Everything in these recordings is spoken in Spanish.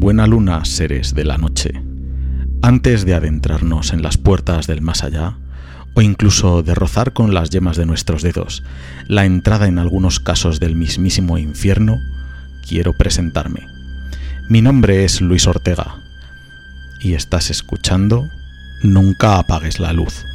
Buena luna, seres de la noche. Antes de adentrarnos en las puertas del más allá, o incluso de rozar con las yemas de nuestros dedos la entrada en algunos casos del mismísimo infierno, quiero presentarme. Mi nombre es Luis Ortega y estás escuchando Nunca apagues la luz.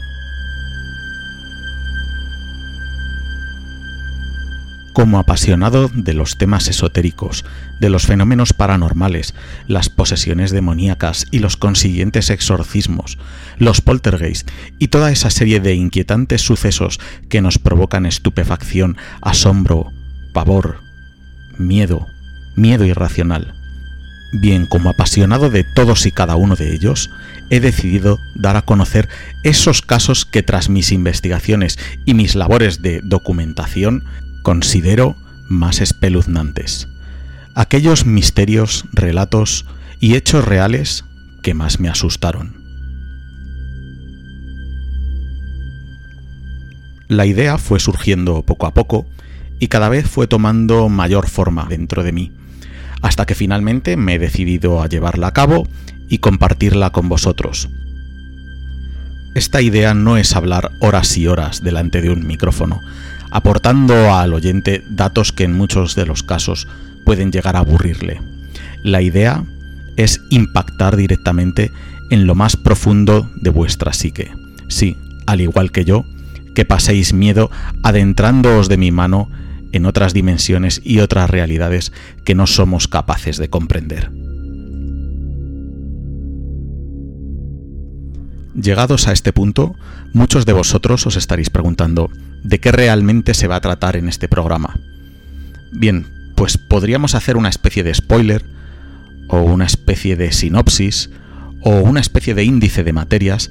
Como apasionado de los temas esotéricos, de los fenómenos paranormales, las posesiones demoníacas y los consiguientes exorcismos, los poltergeist y toda esa serie de inquietantes sucesos que nos provocan estupefacción, asombro, pavor, miedo, miedo irracional. Bien, como apasionado de todos y cada uno de ellos, he decidido dar a conocer esos casos que tras mis investigaciones y mis labores de documentación considero más espeluznantes. Aquellos misterios, relatos y hechos reales que más me asustaron. La idea fue surgiendo poco a poco y cada vez fue tomando mayor forma dentro de mí, hasta que finalmente me he decidido a llevarla a cabo y compartirla con vosotros. Esta idea no es hablar horas y horas delante de un micrófono, aportando al oyente datos que en muchos de los casos pueden llegar a aburrirle. La idea es impactar directamente en lo más profundo de vuestra psique. Sí, al igual que yo, que paséis miedo adentrándoos de mi mano en otras dimensiones y otras realidades que no somos capaces de comprender. Llegados a este punto, muchos de vosotros os estaréis preguntando, ¿de qué realmente se va a tratar en este programa? Bien, pues podríamos hacer una especie de spoiler, o una especie de sinopsis, o una especie de índice de materias,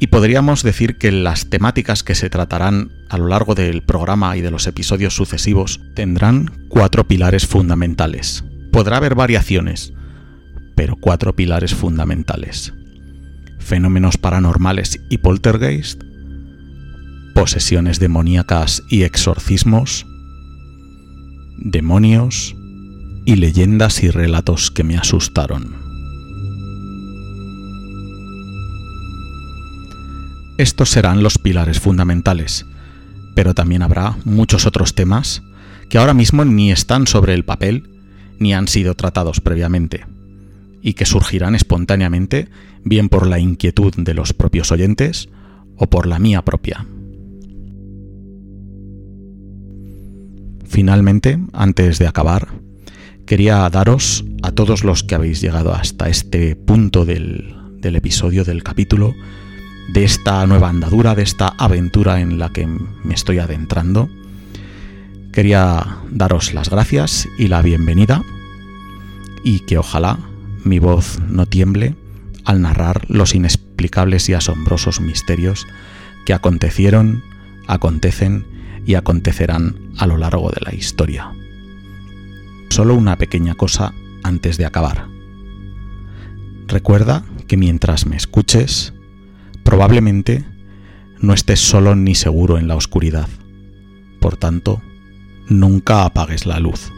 y podríamos decir que las temáticas que se tratarán a lo largo del programa y de los episodios sucesivos tendrán cuatro pilares fundamentales. Podrá haber variaciones, pero cuatro pilares fundamentales fenómenos paranormales y poltergeist, posesiones demoníacas y exorcismos, demonios y leyendas y relatos que me asustaron. Estos serán los pilares fundamentales, pero también habrá muchos otros temas que ahora mismo ni están sobre el papel ni han sido tratados previamente y que surgirán espontáneamente, bien por la inquietud de los propios oyentes o por la mía propia. Finalmente, antes de acabar, quería daros a todos los que habéis llegado hasta este punto del, del episodio, del capítulo, de esta nueva andadura, de esta aventura en la que me estoy adentrando, quería daros las gracias y la bienvenida y que ojalá mi voz no tiemble al narrar los inexplicables y asombrosos misterios que acontecieron, acontecen y acontecerán a lo largo de la historia. Solo una pequeña cosa antes de acabar. Recuerda que mientras me escuches, probablemente no estés solo ni seguro en la oscuridad. Por tanto, nunca apagues la luz.